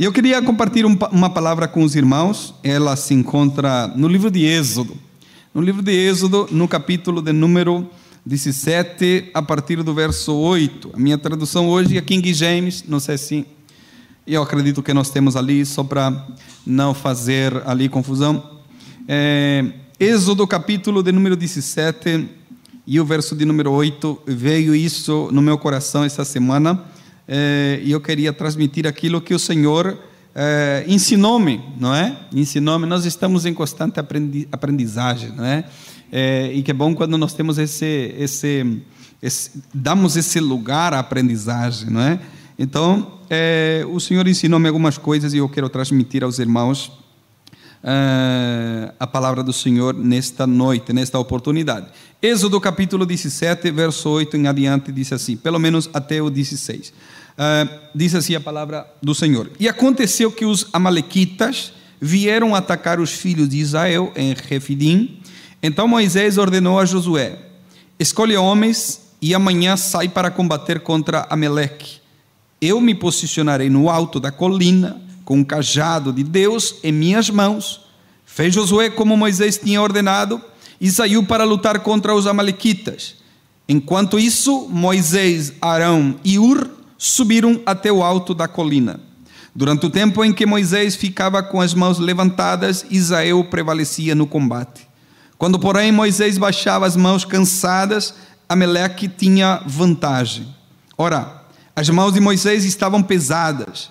Eu queria compartilhar uma palavra com os irmãos. Ela se encontra no livro de Êxodo. No livro de Êxodo, no capítulo de número 17, a partir do verso 8. A minha tradução hoje é King James, não sei se. Eu acredito que nós temos ali, só para não fazer ali confusão. É, Êxodo, capítulo de número 17, e o verso de número 8. Veio isso no meu coração essa semana é, e eu queria transmitir aquilo que o Senhor é, ensinou-me, não é? Ensinou-me. Nós estamos em constante aprendizagem, não é? é? E que bom quando nós temos esse, esse, esse damos esse lugar à aprendizagem, não é? Então, é, o Senhor ensinou-me algumas coisas e eu quero transmitir aos irmãos é, a palavra do Senhor nesta noite, nesta oportunidade. Êxodo capítulo 17, verso 8 em adiante, diz assim, pelo menos até o 16. Uh, diz assim a palavra do Senhor. E aconteceu que os amalequitas vieram atacar os filhos de Israel em Refidim. Então Moisés ordenou a Josué: Escolhe homens e amanhã sai para combater contra Amaleque. Eu me posicionarei no alto da colina com o cajado de Deus em minhas mãos. Fez Josué como Moisés tinha ordenado e saiu para lutar contra os amalequitas. Enquanto isso, Moisés, Arão e Ur subiram até o alto da colina. Durante o tempo em que Moisés ficava com as mãos levantadas, Israel prevalecia no combate. Quando, porém, Moisés baixava as mãos cansadas, Amaleque tinha vantagem. Ora, as mãos de Moisés estavam pesadas.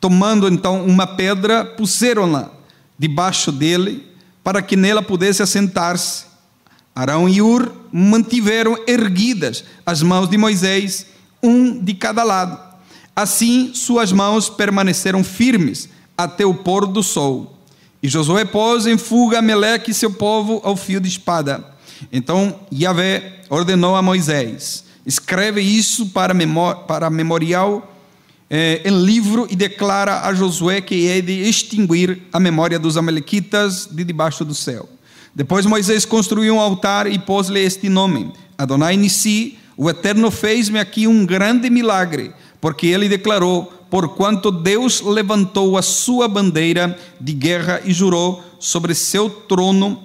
Tomando então uma pedra, puseram-na debaixo dele, para que nela pudesse assentar-se. Arão e Ur mantiveram erguidas as mãos de Moisés um de cada lado. Assim, suas mãos permaneceram firmes até o pôr do sol. E Josué pôs em fuga Meleque e seu povo ao fio de espada. Então Yahvé ordenou a Moisés: escreve isso para, para memorial eh, em livro e declara a Josué que é de extinguir a memória dos Amalequitas de debaixo do céu. Depois Moisés construiu um altar e pôs-lhe este nome: Adonai Nissi, o Eterno fez-me aqui um grande milagre, porque ele declarou: Porquanto Deus levantou a sua bandeira de guerra e jurou sobre seu trono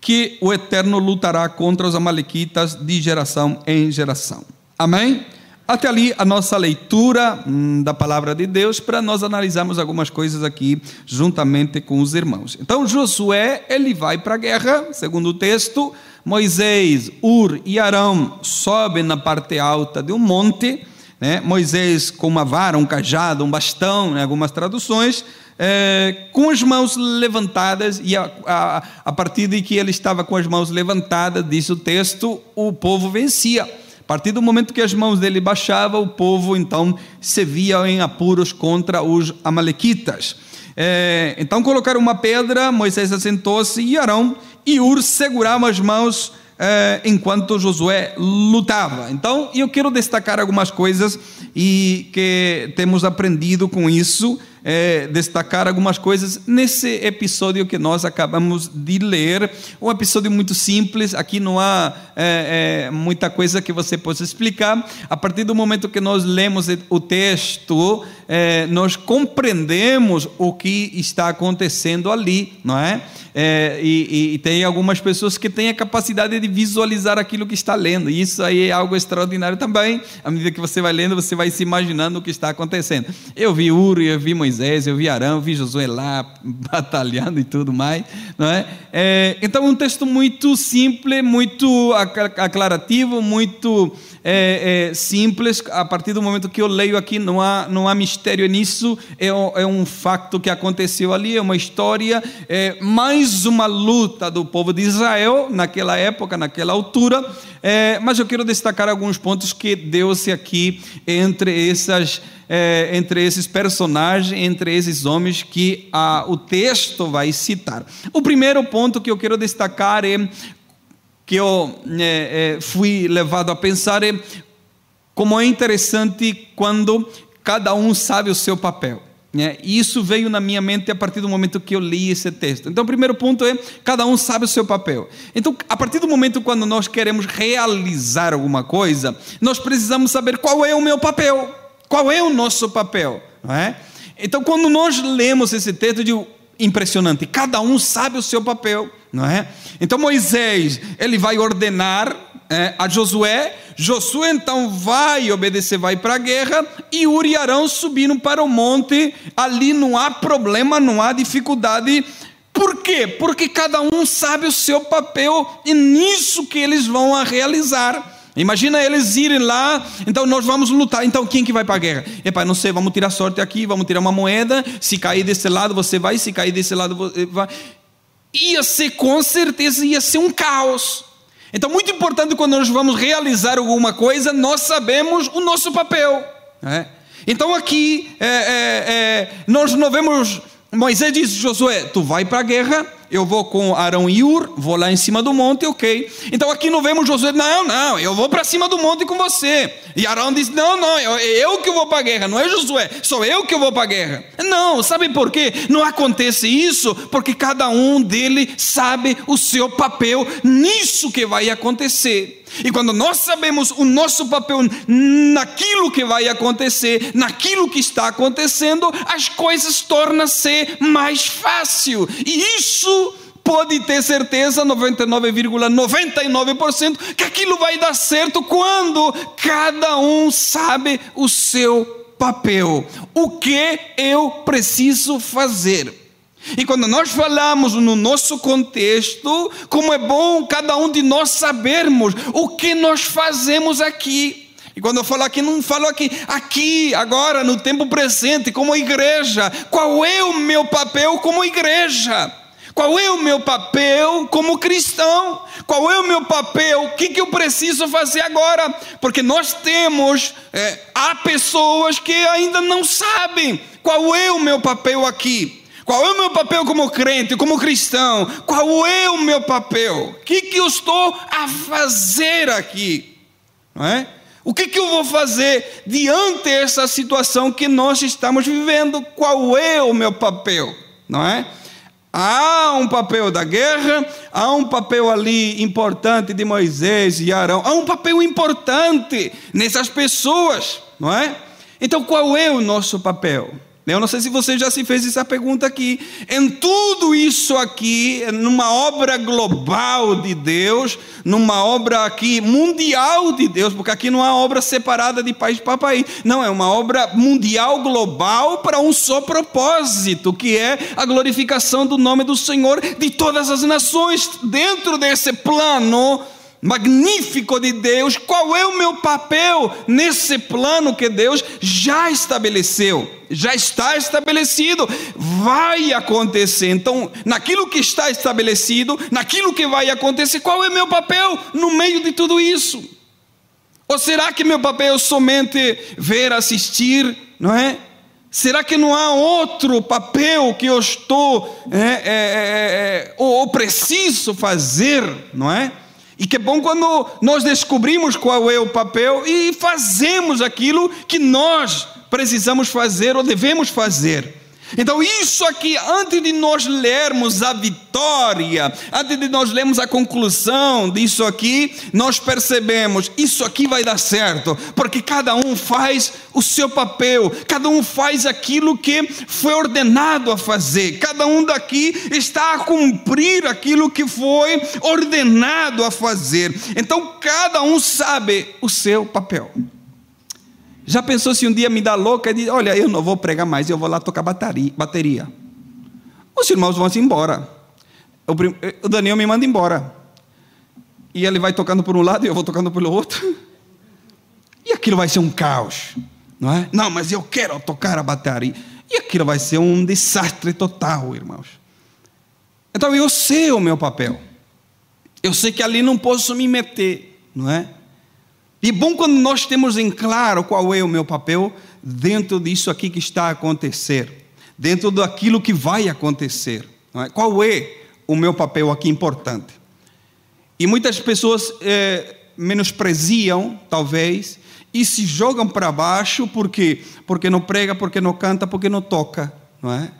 que o Eterno lutará contra os Amalequitas de geração em geração. Amém? Até ali a nossa leitura hum, da palavra de Deus para nós analisarmos algumas coisas aqui juntamente com os irmãos. Então Josué, ele vai para a guerra, segundo o texto, Moisés, Ur e Arão sobem na parte alta de um monte, né? Moisés com uma vara, um cajado, um bastão, né? algumas traduções, é, com as mãos levantadas, e a, a, a partir de que ele estava com as mãos levantadas, diz o texto, o povo vencia. A partir do momento que as mãos dele baixavam, o povo então se via em apuros contra os amalequitas. É, então colocaram uma pedra, Moisés assentou-se e Arão e Ur seguravam as mãos é, enquanto Josué lutava. Então eu quero destacar algumas coisas e que temos aprendido com isso é, destacar algumas coisas nesse episódio que nós acabamos de ler. Um episódio muito simples, aqui não há é, é, muita coisa que você possa explicar. A partir do momento que nós lemos o texto, é, nós compreendemos o que está acontecendo ali, não é? É, e, e, tem algumas pessoas que têm a capacidade de visualizar aquilo que está lendo, e isso aí é algo extraordinário também. À medida que você vai lendo, você vai se imaginando o que está acontecendo. Eu vi Uri, eu vi Moisés, eu vi Arão, eu vi Josué lá batalhando e tudo mais, não é? é então, um texto muito simples, muito aclarativo, muito é, é, simples. A partir do momento que eu leio aqui, não há, não há mistério nisso. É, é um facto que aconteceu ali, é uma história, é mais uma luta do povo de Israel naquela época, naquela altura. É, mas eu quero destacar alguns pontos que deu-se aqui entre essas. É, entre esses personagens, entre esses homens que ah, o texto vai citar. O primeiro ponto que eu quero destacar é que eu é, é, fui levado a pensar é como é interessante quando cada um sabe o seu papel. Né? E isso veio na minha mente a partir do momento que eu li esse texto. Então, o primeiro ponto é: cada um sabe o seu papel. Então, a partir do momento quando nós queremos realizar alguma coisa, nós precisamos saber qual é o meu papel, qual é o nosso papel. Não é? Então, quando nós lemos esse texto, eu digo, impressionante, cada um sabe o seu papel, não é? Então, Moisés, ele vai ordenar é, a Josué, Josué então vai obedecer, vai para a guerra, e Uri e Arão subiram para o monte, ali não há problema, não há dificuldade, por quê? Porque cada um sabe o seu papel e nisso que eles vão a realizar. Imagina eles irem lá, então nós vamos lutar. Então quem que vai para a guerra? Epa, não sei, vamos tirar sorte aqui, vamos tirar uma moeda. Se cair desse lado, você vai. Se cair desse lado, você vai. Ia ser com certeza, ia ser um caos. Então, muito importante quando nós vamos realizar alguma coisa, nós sabemos o nosso papel. Né? Então, aqui, é, é, é, nós não vemos Moisés disse: Josué, tu vai para a guerra, eu vou com Arão e Ur, vou lá em cima do monte, ok. Então aqui não vemos Josué, não, não, eu vou para cima do monte com você. E Arão disse: não, não, eu, eu que vou para a guerra, não é Josué, sou eu que vou para a guerra. Não, sabe por quê? Não acontece isso, porque cada um dele sabe o seu papel nisso que vai acontecer. E quando nós sabemos o nosso papel naquilo que vai acontecer, naquilo que está acontecendo, as coisas tornam-se mais fácil. E isso pode ter certeza 99,99% ,99 que aquilo vai dar certo quando cada um sabe o seu papel. O que eu preciso fazer? E quando nós falamos no nosso contexto, como é bom cada um de nós sabermos o que nós fazemos aqui. E quando eu falo aqui, não falo aqui, aqui, agora, no tempo presente, como igreja. Qual é o meu papel como igreja? Qual é o meu papel como cristão? Qual é o meu papel? O que, que eu preciso fazer agora? Porque nós temos, é, há pessoas que ainda não sabem qual é o meu papel aqui. Qual é o meu papel como crente, como cristão? Qual é o meu papel? O que, que eu estou a fazer aqui? Não é? O que, que eu vou fazer diante dessa situação que nós estamos vivendo? Qual é o meu papel? Não é? Há um papel da guerra, há um papel ali importante de Moisés e Arão, há um papel importante nessas pessoas, não é? Então qual é o nosso papel? Eu não sei se você já se fez essa pergunta aqui. Em tudo isso aqui, numa obra global de Deus, numa obra aqui mundial de Deus, porque aqui não há obra separada de país para país. Não, é uma obra mundial, global, para um só propósito, que é a glorificação do nome do Senhor de todas as nações. Dentro desse plano, magnífico de Deus, qual é o meu papel nesse plano que Deus já estabeleceu? Já está estabelecido, vai acontecer. Então, naquilo que está estabelecido, naquilo que vai acontecer, qual é o meu papel no meio de tudo isso? Ou será que meu papel é somente ver, assistir, não é? Será que não há outro papel que eu estou é, é, é, é ou preciso fazer, não é? E que bom quando nós descobrimos qual é o papel e fazemos aquilo que nós precisamos fazer ou devemos fazer. Então, isso aqui, antes de nós lermos a vitória, antes de nós lermos a conclusão disso aqui, nós percebemos: isso aqui vai dar certo, porque cada um faz o seu papel, cada um faz aquilo que foi ordenado a fazer, cada um daqui está a cumprir aquilo que foi ordenado a fazer. Então, cada um sabe o seu papel. Já pensou se um dia me dá louca e diz: Olha, eu não vou pregar mais, eu vou lá tocar bateria. Os irmãos vão se embora. O Daniel me manda embora. E ele vai tocando por um lado e eu vou tocando pelo outro. E aquilo vai ser um caos, não é? Não, mas eu quero tocar a bateria. E aquilo vai ser um desastre total, irmãos. Então eu sei o meu papel. Eu sei que ali não posso me meter, não é? E bom quando nós temos em claro qual é o meu papel dentro disso aqui que está a acontecer, dentro daquilo que vai acontecer. É? Qual é o meu papel aqui importante? E muitas pessoas é, menospreziam, talvez, e se jogam para baixo porque porque não prega, porque não canta, porque não toca, não é?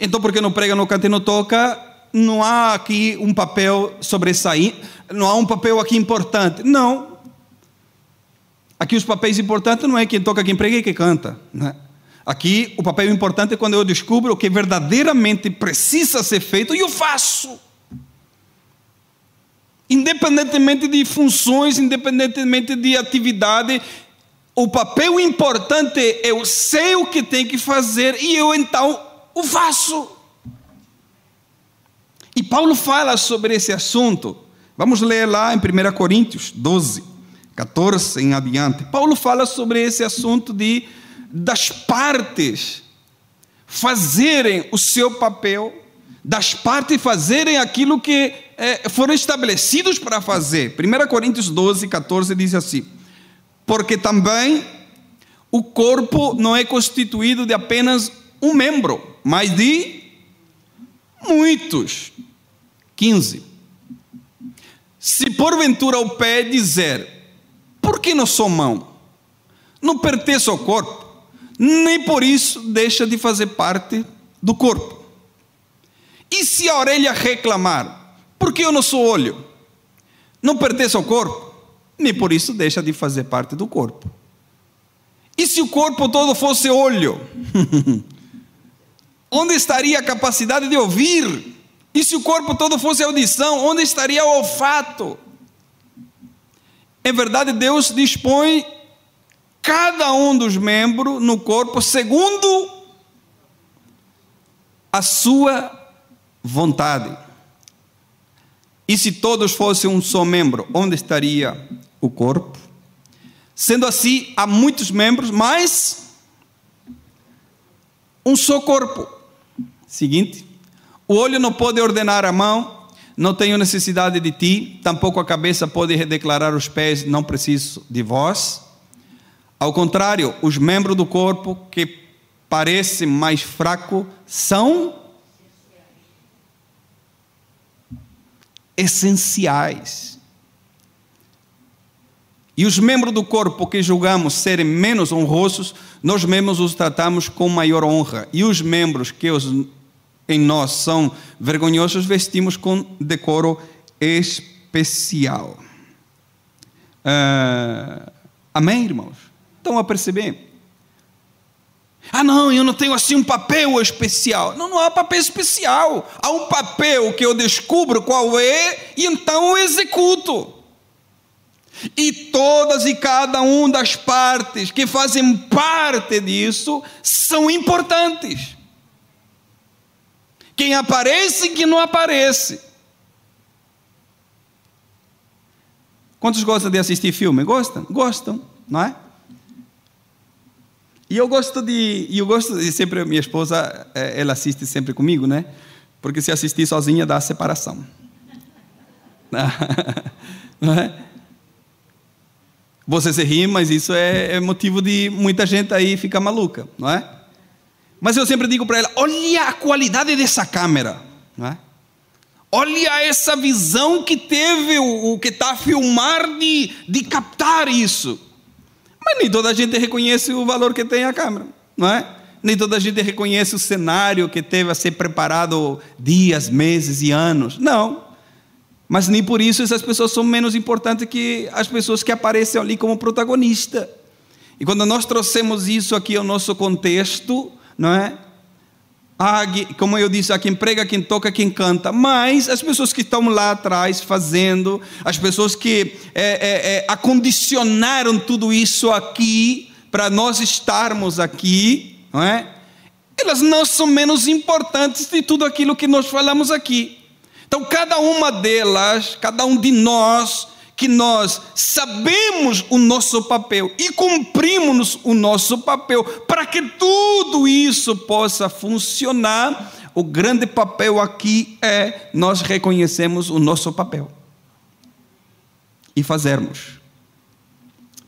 Então, porque não prega, não canta e não toca, não há aqui um papel sobressair, não há um papel aqui importante. Não, Aqui os papéis importantes não é quem toca, quem prega e quem canta. Né? Aqui o papel importante é quando eu descubro o que verdadeiramente precisa ser feito e eu faço. Independentemente de funções, independentemente de atividade, o papel importante é eu sei o que tem que fazer e eu então o faço. E Paulo fala sobre esse assunto. Vamos ler lá em 1 Coríntios 12, 14 em adiante. Paulo fala sobre esse assunto de das partes fazerem o seu papel, das partes fazerem aquilo que é, foram estabelecidos para fazer. 1 Coríntios 12, 14 diz assim: Porque também o corpo não é constituído de apenas um membro, mas de muitos. 15. Se porventura o pé dizer, por que não sou mão? Não pertence ao corpo nem por isso deixa de fazer parte do corpo. E se a orelha reclamar, porque eu não sou olho, não pertence ao corpo, nem por isso deixa de fazer parte do corpo. E se o corpo todo fosse olho, onde estaria a capacidade de ouvir? E se o corpo todo fosse audição, onde estaria o olfato? Em verdade, Deus dispõe cada um dos membros no corpo segundo a sua vontade. E se todos fossem um só membro, onde estaria o corpo? Sendo assim, há muitos membros, mas um só corpo. Seguinte, o olho não pode ordenar a mão, não tenho necessidade de ti, tampouco a cabeça pode declarar os pés, não preciso de vós. Ao contrário, os membros do corpo que parecem mais fracos são essenciais. E os membros do corpo que julgamos serem menos honrosos, nós mesmos os tratamos com maior honra. E os membros que os, em nós são vergonhosos, vestimos com decoro especial. Uh, amém, irmãos? Estão a perceber? Ah, não, eu não tenho assim um papel especial. Não, não há papel especial. Há um papel que eu descubro qual é e então eu executo. E todas e cada uma das partes que fazem parte disso são importantes. Quem aparece e quem não aparece. Quantos gostam de assistir filme? Gostam? Gostam, não é? E eu gosto de, eu gosto de sempre minha esposa, é, ela assiste sempre comigo, né? Porque se assistir sozinha dá separação. Não é? Você se ri, mas isso é, é motivo de muita gente aí ficar maluca, não é? Mas eu sempre digo para ela: olha a qualidade dessa câmera, é? Olha essa visão que teve o, o que está a filmar de, de captar isso. Mas nem toda a gente reconhece o valor que tem a câmera, não é? Nem toda a gente reconhece o cenário que teve a ser preparado dias, meses e anos. Não. Mas nem por isso essas pessoas são menos importantes que as pessoas que aparecem ali como protagonista. E quando nós trouxemos isso aqui ao nosso contexto, não é? Ah, como eu disse, a quem prega, quem toca, quem canta, mas as pessoas que estão lá atrás fazendo, as pessoas que é, é, é, acondicionaram tudo isso aqui para nós estarmos aqui, não é? Elas não são menos importantes de tudo aquilo que nós falamos aqui. Então, cada uma delas, cada um de nós, que nós sabemos o nosso papel e cumprimos o nosso papel para que tudo isso possa funcionar. O grande papel aqui é nós reconhecemos o nosso papel e fazermos.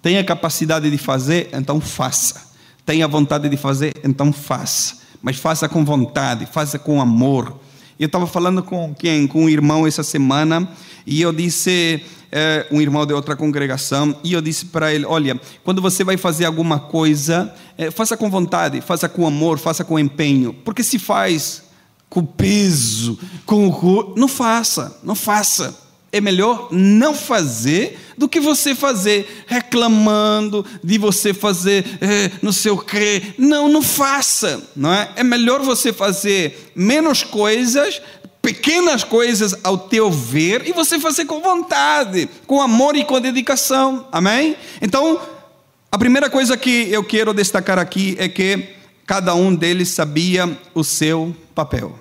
Tenha capacidade de fazer, então faça. Tenha vontade de fazer, então faça. Mas faça com vontade, faça com amor. Eu estava falando com quem? Com um irmão essa semana e eu disse é, um irmão de outra congregação, e eu disse para ele: Olha, quando você vai fazer alguma coisa, é, faça com vontade, faça com amor, faça com empenho, porque se faz com peso, com não faça, não faça. É melhor não fazer do que você fazer reclamando de você fazer é, não sei o. Não, não faça, não é? É melhor você fazer menos coisas, pequenas coisas ao teu ver e você fazer com vontade, com amor e com dedicação. Amém? Então, a primeira coisa que eu quero destacar aqui é que cada um deles sabia o seu papel.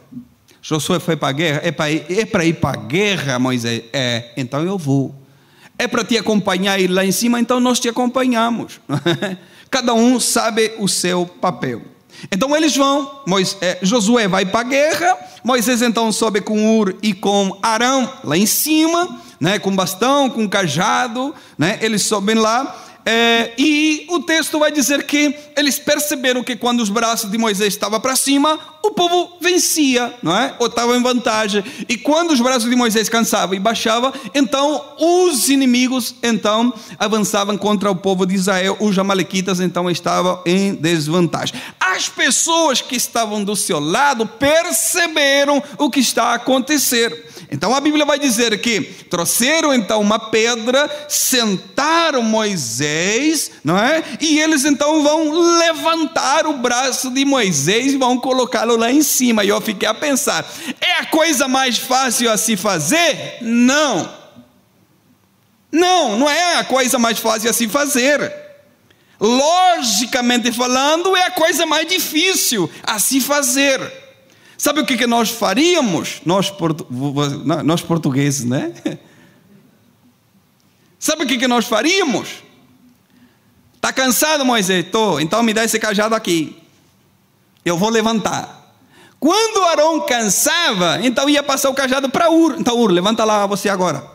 Josué foi para a guerra, é para ir, é ir para a guerra, Moisés? É, então eu vou. É para te acompanhar ir lá em cima, então nós te acompanhamos. Cada um sabe o seu papel. Então eles vão, Moisés, Josué vai para a guerra, Moisés então sobe com Ur e com Arão lá em cima, né, com bastão, com cajado, né, eles sobem lá é, e o texto vai dizer que eles perceberam que quando os braços de Moisés estavam para cima, o povo vencia, não é? Ou estava em vantagem. E quando os braços de Moisés cansavam e baixavam, então os inimigos então avançavam contra o povo de Israel. Os amalequitas então estavam em desvantagem. As pessoas que estavam do seu lado perceberam o que está a acontecer. Então a Bíblia vai dizer que trouxeram então uma pedra, sentaram Moisés, não é? E eles então vão levantar o braço de Moisés e vão colocá-lo lá em cima. E eu fiquei a pensar: é a coisa mais fácil a se fazer? Não. Não, não é a coisa mais fácil a se fazer. Logicamente falando, é a coisa mais difícil a se fazer. Sabe o que, que nós faríamos? Nós, portu... nós portugueses, né? Sabe o que, que nós faríamos? Está cansado, Moisés? Estou, então me dá esse cajado aqui. Eu vou levantar. Quando Arão cansava, então ia passar o cajado para Ur. Então, Ur, levanta lá você agora.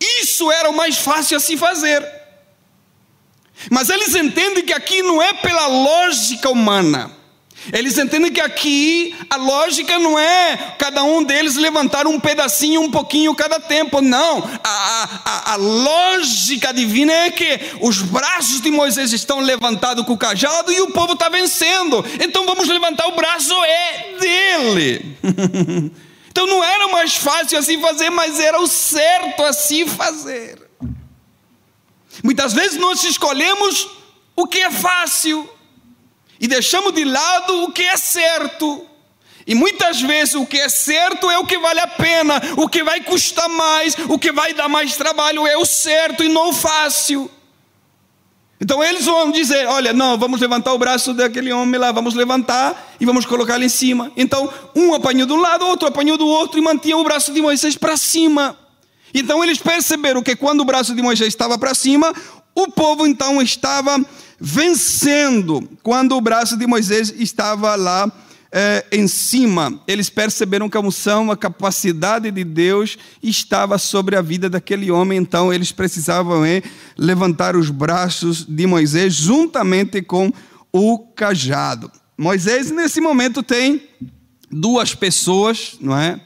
Isso era o mais fácil a se fazer. Mas eles entendem que aqui não é pela lógica humana. Eles entendem que aqui a lógica não é cada um deles levantar um pedacinho, um pouquinho cada tempo. Não. A, a, a lógica divina é que os braços de Moisés estão levantados com o cajado e o povo está vencendo. Então vamos levantar o braço é dele. então não era mais fácil assim fazer, mas era o certo assim fazer. Muitas vezes nós escolhemos o que é fácil e deixamos de lado o que é certo. E muitas vezes o que é certo é o que vale a pena, o que vai custar mais, o que vai dar mais trabalho é o certo e não o fácil. Então eles vão dizer: olha, não, vamos levantar o braço daquele homem lá, vamos levantar e vamos colocar lá em cima. Então um apanhou de um lado, outro apanhou do outro e mantinha o braço de Moisés para cima. Então eles perceberam que quando o braço de Moisés estava para cima, o povo então estava vencendo. Quando o braço de Moisés estava lá é, em cima, eles perceberam que a unção, a capacidade de Deus estava sobre a vida daquele homem, então eles precisavam levantar os braços de Moisés juntamente com o cajado. Moisés, nesse momento, tem duas pessoas não é,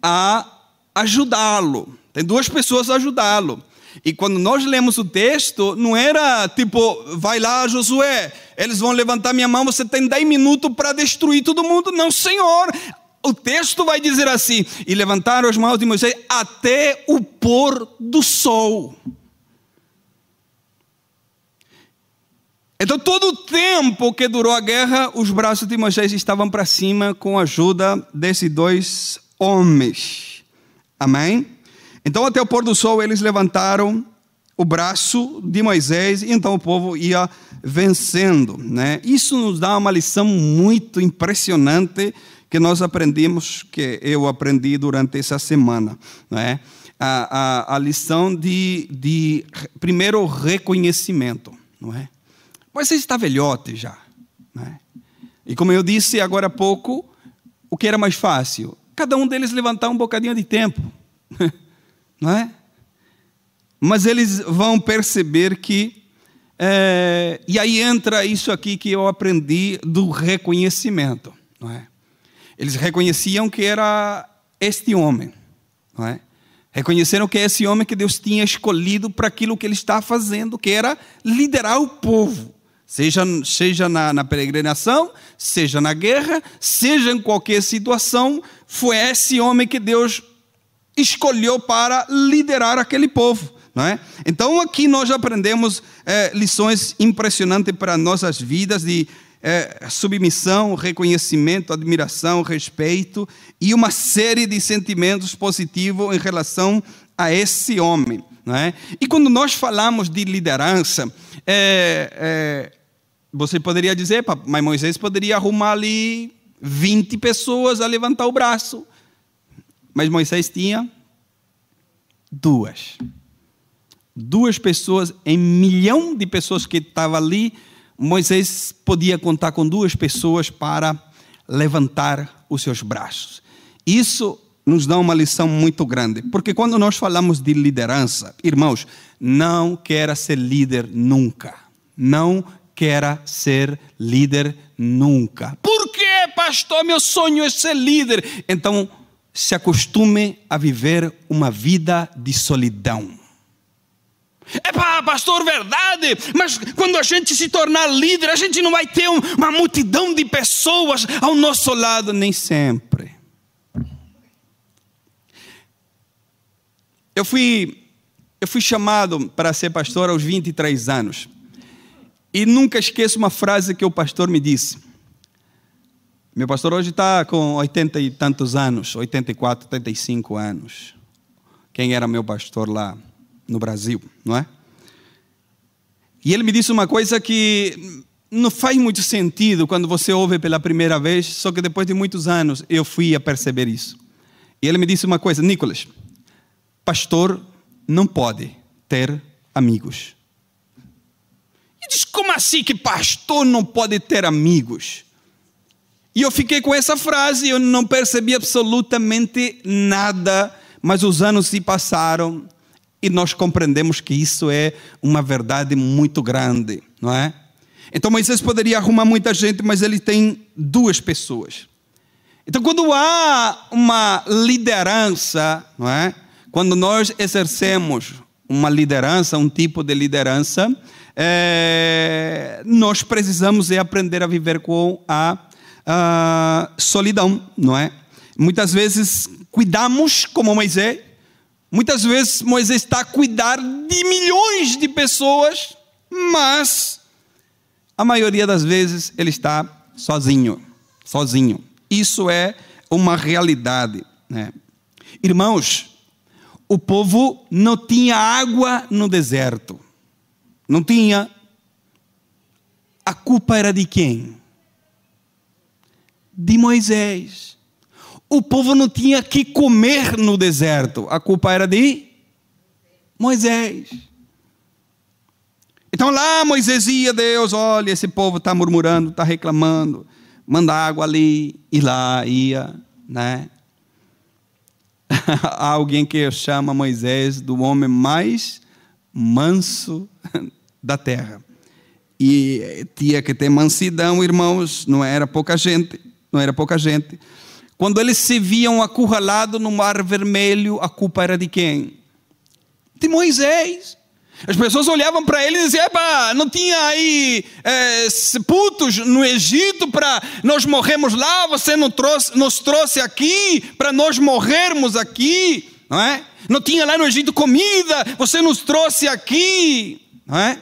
a ajudá-lo. Tem duas pessoas a ajudá-lo. E quando nós lemos o texto, não era tipo, vai lá, Josué, eles vão levantar minha mão, você tem 10 minutos para destruir todo mundo. Não, Senhor. O texto vai dizer assim: e levantaram as mãos de Moisés até o pôr do sol. Então, todo o tempo que durou a guerra, os braços de Moisés estavam para cima com a ajuda desses dois homens. Amém? Então, até o pôr do sol, eles levantaram o braço de Moisés e então o povo ia vencendo. Né? Isso nos dá uma lição muito impressionante que nós aprendemos, que eu aprendi durante essa semana. Né? A, a, a lição de, de, primeiro, reconhecimento. Não é? Moisés está velhote já. Né? E como eu disse agora há pouco, o que era mais fácil? Cada um deles levantar um bocadinho de tempo. não é? Mas eles vão perceber que, é, e aí entra isso aqui que eu aprendi do reconhecimento, não é? Eles reconheciam que era este homem, não é? Reconheceram que é esse homem que Deus tinha escolhido para aquilo que ele está fazendo, que era liderar o povo, seja, seja na, na peregrinação, seja na guerra, seja em qualquer situação, foi esse homem que Deus escolheu para liderar aquele povo. É? Então aqui nós aprendemos é, lições impressionantes para nossas vidas de é, submissão, reconhecimento, admiração, respeito e uma série de sentimentos positivos em relação a esse homem. É? E quando nós falamos de liderança, é, é você poderia dizer, mas Moisés poderia arrumar ali 20 pessoas a levantar o braço. Mas Moisés tinha duas. Duas pessoas, em milhão de pessoas que estavam ali, Moisés podia contar com duas pessoas para levantar os seus braços. Isso nos dá uma lição muito grande, porque quando nós falamos de liderança, irmãos, não queira ser líder nunca. Não queira ser líder nunca. Por que, pastor? Meu sonho é ser líder. Então, se acostume a viver uma vida de solidão. É pá, pastor, verdade, mas quando a gente se tornar líder, a gente não vai ter uma multidão de pessoas ao nosso lado, nem sempre. Eu fui, eu fui chamado para ser pastor aos 23 anos. E nunca esqueço uma frase que o pastor me disse. Meu pastor hoje está com 80 e tantos anos, 84, 85 anos. Quem era meu pastor lá no Brasil, não é? E ele me disse uma coisa que não faz muito sentido quando você ouve pela primeira vez, só que depois de muitos anos eu fui a perceber isso. E ele me disse uma coisa, Nicolas, pastor não pode ter amigos. E diz, como assim que pastor não pode ter amigos? E eu fiquei com essa frase, eu não percebi absolutamente nada, mas os anos se passaram e nós compreendemos que isso é uma verdade muito grande, não é? Então Moisés poderia arrumar muita gente, mas ele tem duas pessoas. Então, quando há uma liderança, não é? Quando nós exercemos uma liderança, um tipo de liderança, é, nós precisamos é aprender a viver com a uh, solidão, não é? Muitas vezes cuidamos como Moisés, muitas vezes Moisés está a cuidar de milhões de pessoas, mas a maioria das vezes ele está sozinho, sozinho. Isso é uma realidade. Né? Irmãos, o povo não tinha água no deserto, não tinha. A culpa era de quem? De Moisés. O povo não tinha que comer no deserto, a culpa era de Moisés. Então lá Moisés ia, Deus, olha, esse povo está murmurando, está reclamando, manda água ali, e lá ia, né? Há alguém que chama Moisés do homem mais manso da terra. E tinha que ter mansidão, irmãos, não era pouca gente não era pouca gente. Quando eles se viam acurralados no mar vermelho, a culpa era de quem? De Moisés. As pessoas olhavam para ele e diziam: Epa, não tinha aí é, sepultos no Egito para nós morrermos lá, você não trouxe, nos trouxe aqui para nós morrermos aqui, não é? Não tinha lá no Egito comida, você nos trouxe aqui, não é?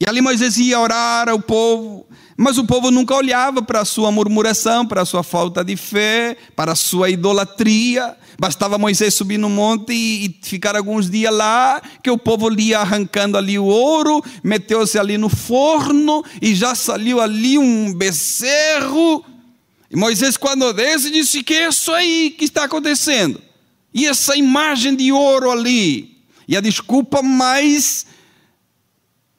E ali Moisés ia orar ao povo, mas o povo nunca olhava para a sua murmuração, para a sua falta de fé, para a sua idolatria. Bastava Moisés subir no monte e, ficar alguns dias lá, que o povo ia arrancando ali o ouro, meteu-se ali no forno e já saiu ali um becerro. E Moisés, quando desce, disse: Que é isso aí que está acontecendo? E essa imagem de ouro ali? E a desculpa mais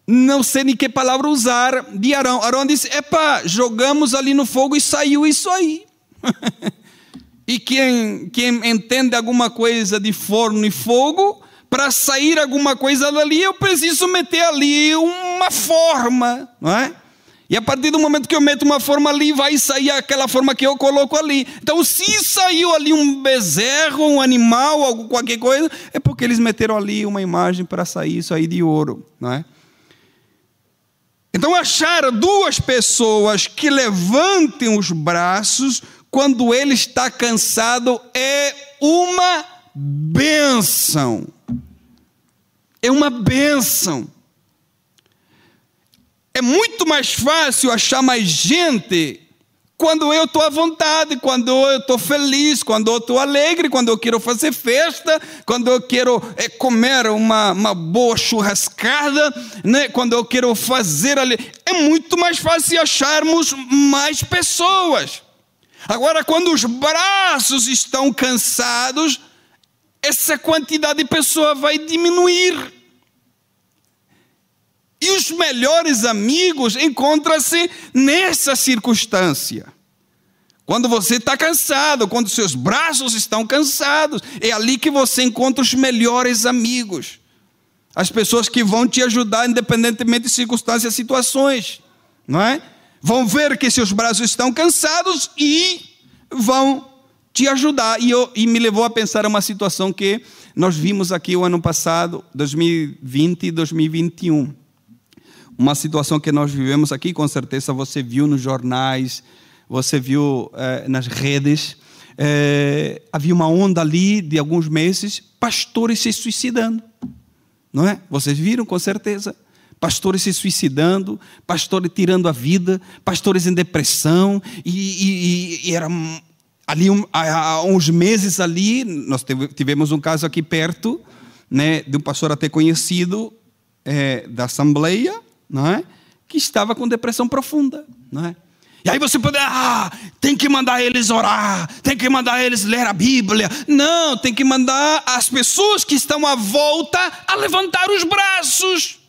não sei nem que palavra usar, de Arão. Arão disse: Epa, jogamos ali no fogo e saiu isso aí. e quem, quem entende alguma coisa de forno e fogo, para sair alguma coisa dali, eu preciso meter ali uma forma, não é? E a partir do momento que eu meto uma forma ali, vai sair aquela forma que eu coloco ali. Então, se saiu ali um bezerro, um animal, qualquer coisa, é porque eles meteram ali uma imagem para sair isso aí de ouro, não é? Então achar duas pessoas que levantem os braços quando ele está cansado é uma bênção. É uma bênção. É muito mais fácil achar mais gente quando eu estou à vontade, quando eu estou feliz, quando eu estou alegre, quando eu quero fazer festa, quando eu quero é, comer uma, uma boa churrascada, né? quando eu quero fazer ali. É muito mais fácil acharmos mais pessoas. Agora, quando os braços estão cansados, essa quantidade de pessoa vai diminuir. E os melhores amigos encontram-se nessa circunstância. Quando você está cansado, quando seus braços estão cansados, é ali que você encontra os melhores amigos. As pessoas que vão te ajudar independentemente de circunstâncias e situações, não é? Vão ver que seus braços estão cansados e vão te ajudar. E, eu, e me levou a pensar uma situação que nós vimos aqui o ano passado, 2020 e 2021 uma situação que nós vivemos aqui, com certeza você viu nos jornais, você viu eh, nas redes. Eh, havia uma onda ali de alguns meses, pastores se suicidando. Não é? Vocês viram com certeza. Pastores se suicidando, pastores tirando a vida, pastores em depressão, e, e, e era ali um, há uns meses ali, nós tivemos um caso aqui perto, né, de um pastor até conhecido é, da Assembleia, não é? Que estava com depressão profunda, não é? E aí você pode, ah, tem que mandar eles orar, tem que mandar eles ler a Bíblia. Não, tem que mandar as pessoas que estão à volta a levantar os braços.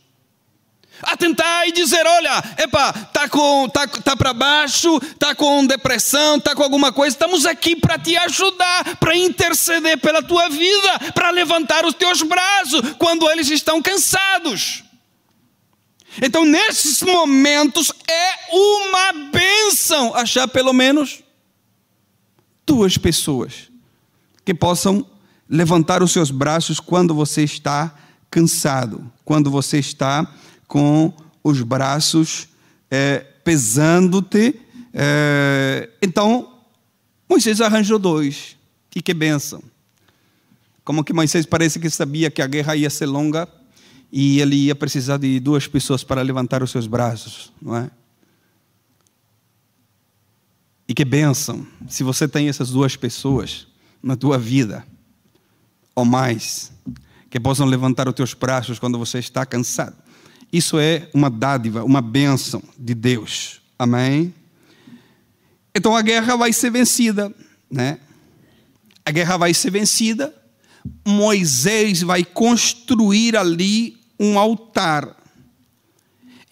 A tentar e dizer, olha, epa, tá com tá, tá para baixo, tá com depressão, tá com alguma coisa, estamos aqui para te ajudar, para interceder pela tua vida, para levantar os teus braços quando eles estão cansados. Então, nesses momentos, é uma benção achar pelo menos duas pessoas que possam levantar os seus braços quando você está cansado, quando você está com os braços é, pesando-te. É, então, Moisés arranjou dois. E que benção. Como que Moisés parece que sabia que a guerra ia ser longa, e ele ia precisar de duas pessoas para levantar os seus braços, não é? E que bênção se você tem essas duas pessoas na tua vida, ou mais, que possam levantar os teus braços quando você está cansado. Isso é uma dádiva, uma bênção de Deus. Amém? Então a guerra vai ser vencida, né? A guerra vai ser vencida. Moisés vai construir ali um altar.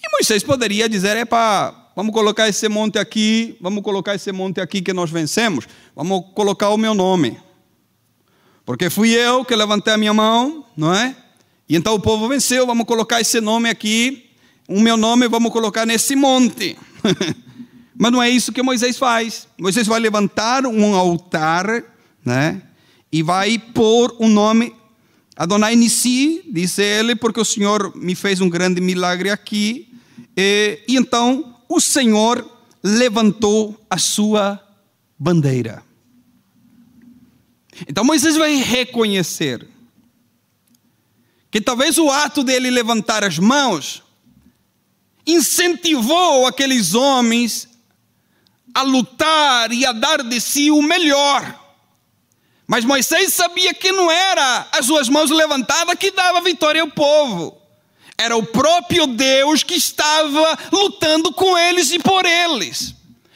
E Moisés poderia dizer: para vamos colocar esse monte aqui, vamos colocar esse monte aqui que nós vencemos, vamos colocar o meu nome. Porque fui eu que levantei a minha mão, não é? E então o povo venceu, vamos colocar esse nome aqui, o meu nome vamos colocar nesse monte. Mas não é isso que Moisés faz. Moisés vai levantar um altar, né? E vai pôr um nome Adonai Nissi, disse ele, porque o Senhor me fez um grande milagre aqui. E, e então o Senhor levantou a sua bandeira. Então Moisés vai reconhecer que talvez o ato dele levantar as mãos incentivou aqueles homens a lutar e a dar de si o melhor. Mas Moisés sabia que não era as suas mãos levantadas que dava vitória ao povo. Era o próprio Deus que estava lutando com eles e por eles.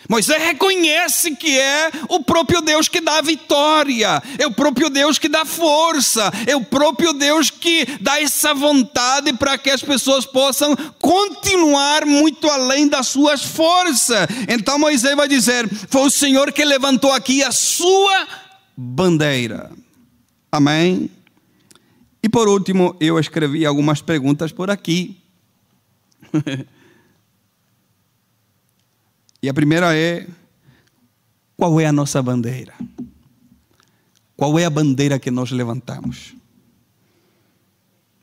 Moisés reconhece que é o próprio Deus que dá vitória, é o próprio Deus que dá força, é o próprio Deus que dá essa vontade para que as pessoas possam continuar muito além das suas forças. Então Moisés vai dizer: Foi o Senhor que levantou aqui a sua bandeira. Amém? E por último, eu escrevi algumas perguntas por aqui. e a primeira é: qual é a nossa bandeira? Qual é a bandeira que nós levantamos?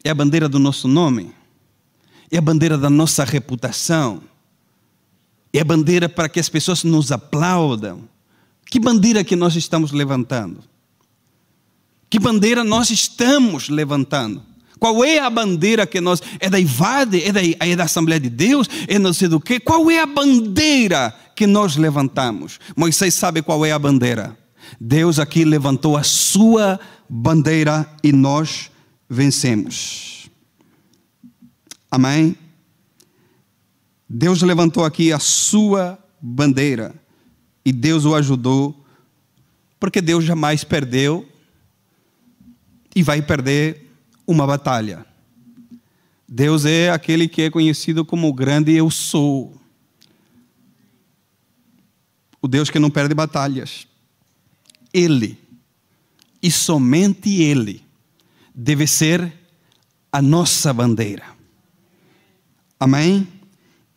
É a bandeira do nosso nome? É a bandeira da nossa reputação? É a bandeira para que as pessoas nos aplaudam? Que bandeira que nós estamos levantando? Que bandeira nós estamos levantando? Qual é a bandeira que nós. É da IVAD? É da, é da Assembleia de Deus? É não sei do que? Qual é a bandeira que nós levantamos? Moisés sabe qual é a bandeira. Deus aqui levantou a sua bandeira e nós vencemos. Amém? Deus levantou aqui a sua bandeira e Deus o ajudou, porque Deus jamais perdeu e vai perder uma batalha. Deus é aquele que é conhecido como o grande eu sou. O Deus que não perde batalhas. Ele, e somente Ele, deve ser a nossa bandeira. Amém?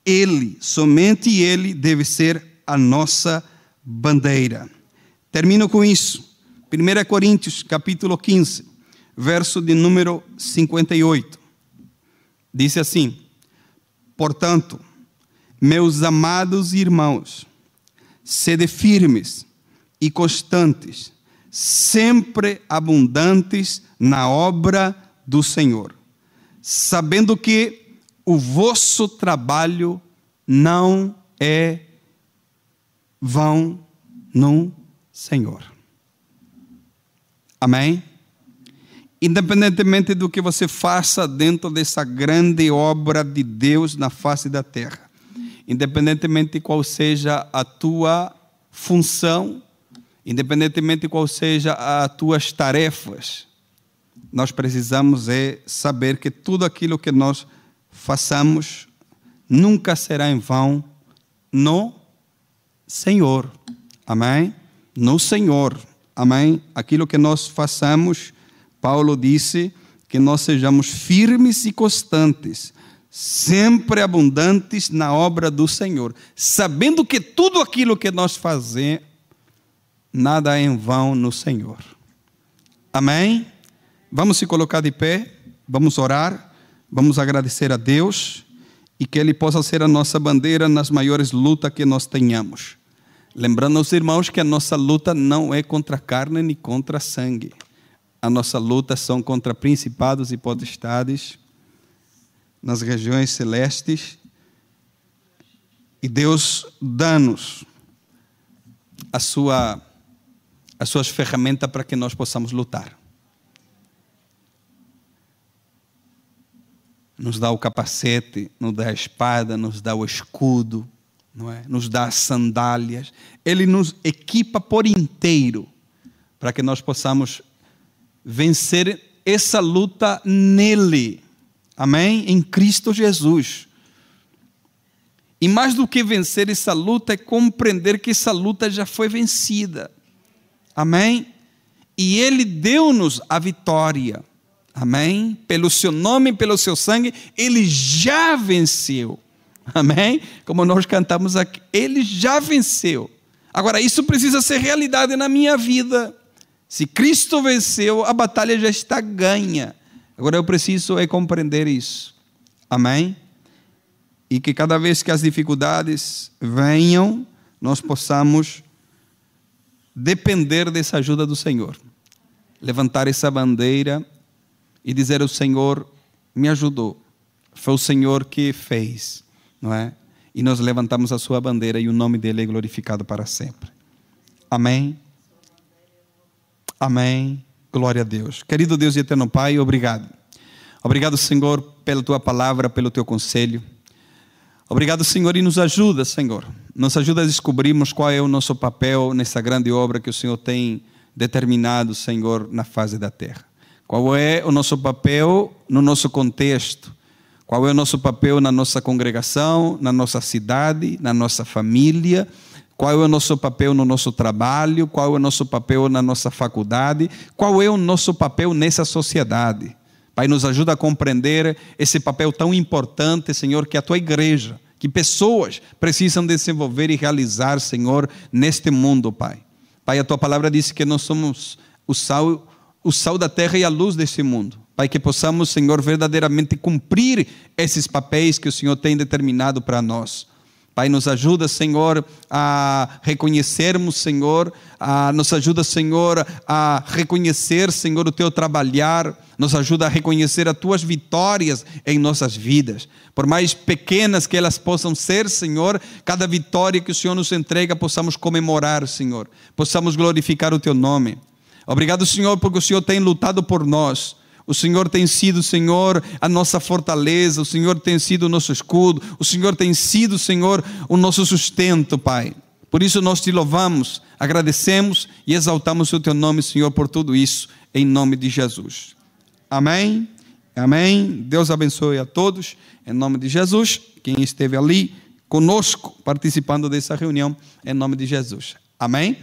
Ele, somente Ele, deve ser a nossa bandeira. Termino com isso. 1 Coríntios, capítulo 15, verso de número 58. Diz assim: Portanto, meus amados irmãos, sede firmes e constantes, sempre abundantes na obra do Senhor, sabendo que o vosso trabalho não é vão no Senhor. Amém? Independentemente do que você faça dentro dessa grande obra de Deus na face da terra, independentemente de qual seja a tua função, independentemente de qual seja as tuas tarefas, nós precisamos é saber que tudo aquilo que nós façamos nunca será em vão no Senhor. Amém? No Senhor. Amém? Aquilo que nós façamos, Paulo disse que nós sejamos firmes e constantes, sempre abundantes na obra do Senhor, sabendo que tudo aquilo que nós fazemos nada é em vão no Senhor. Amém? Vamos se colocar de pé, vamos orar, vamos agradecer a Deus e que Ele possa ser a nossa bandeira nas maiores lutas que nós tenhamos. Lembrando aos irmãos que a nossa luta não é contra carne nem contra sangue. A nossa luta são contra principados e potestades nas regiões celestes. E Deus dá-nos a sua as suas ferramentas para que nós possamos lutar. Nos dá o capacete, nos dá a espada, nos dá o escudo, não é? nos dá as sandálias. Ele nos equipa por inteiro para que nós possamos vencer essa luta nele. Amém? Em Cristo Jesus. E mais do que vencer essa luta é compreender que essa luta já foi vencida. Amém? E Ele deu-nos a vitória. Amém? Pelo seu nome, pelo seu sangue, Ele já venceu. Amém? Como nós cantamos aqui, Ele já venceu. Agora, isso precisa ser realidade na minha vida. Se Cristo venceu, a batalha já está ganha. Agora eu preciso é compreender isso. Amém? E que cada vez que as dificuldades venham, nós possamos depender dessa ajuda do Senhor. Levantar essa bandeira e dizer: O Senhor me ajudou. Foi o Senhor que fez, não é? E nós levantamos a sua bandeira e o nome dele é glorificado para sempre. Amém. Amém. Glória a Deus. Querido Deus e eterno Pai, obrigado. Obrigado, Senhor, pela tua palavra, pelo teu conselho. Obrigado, Senhor, e nos ajuda, Senhor. Nos ajuda a descobrirmos qual é o nosso papel nessa grande obra que o Senhor tem determinado, Senhor, na fase da terra. Qual é o nosso papel no nosso contexto? Qual é o nosso papel na nossa congregação, na nossa cidade, na nossa família? Qual é o nosso papel no nosso trabalho? Qual é o nosso papel na nossa faculdade? Qual é o nosso papel nessa sociedade? Pai, nos ajuda a compreender esse papel tão importante, Senhor, que a tua igreja, que pessoas precisam desenvolver e realizar, Senhor, neste mundo, Pai. Pai, a tua palavra diz que nós somos o sal, o sal da terra e a luz deste mundo. Pai, que possamos, Senhor, verdadeiramente cumprir esses papéis que o Senhor tem determinado para nós. Pai, nos ajuda, Senhor, a reconhecermos, Senhor, a, nos ajuda, Senhor, a reconhecer, Senhor, o teu trabalhar, nos ajuda a reconhecer as tuas vitórias em nossas vidas. Por mais pequenas que elas possam ser, Senhor, cada vitória que o Senhor nos entrega, possamos comemorar, Senhor, possamos glorificar o teu nome. Obrigado, Senhor, porque o Senhor tem lutado por nós. O Senhor tem sido, Senhor, a nossa fortaleza, o Senhor tem sido o nosso escudo, o Senhor tem sido, Senhor, o nosso sustento, Pai. Por isso nós te louvamos, agradecemos e exaltamos o teu nome, Senhor, por tudo isso, em nome de Jesus. Amém. Amém. Deus abençoe a todos, em nome de Jesus. Quem esteve ali conosco, participando dessa reunião, em nome de Jesus. Amém.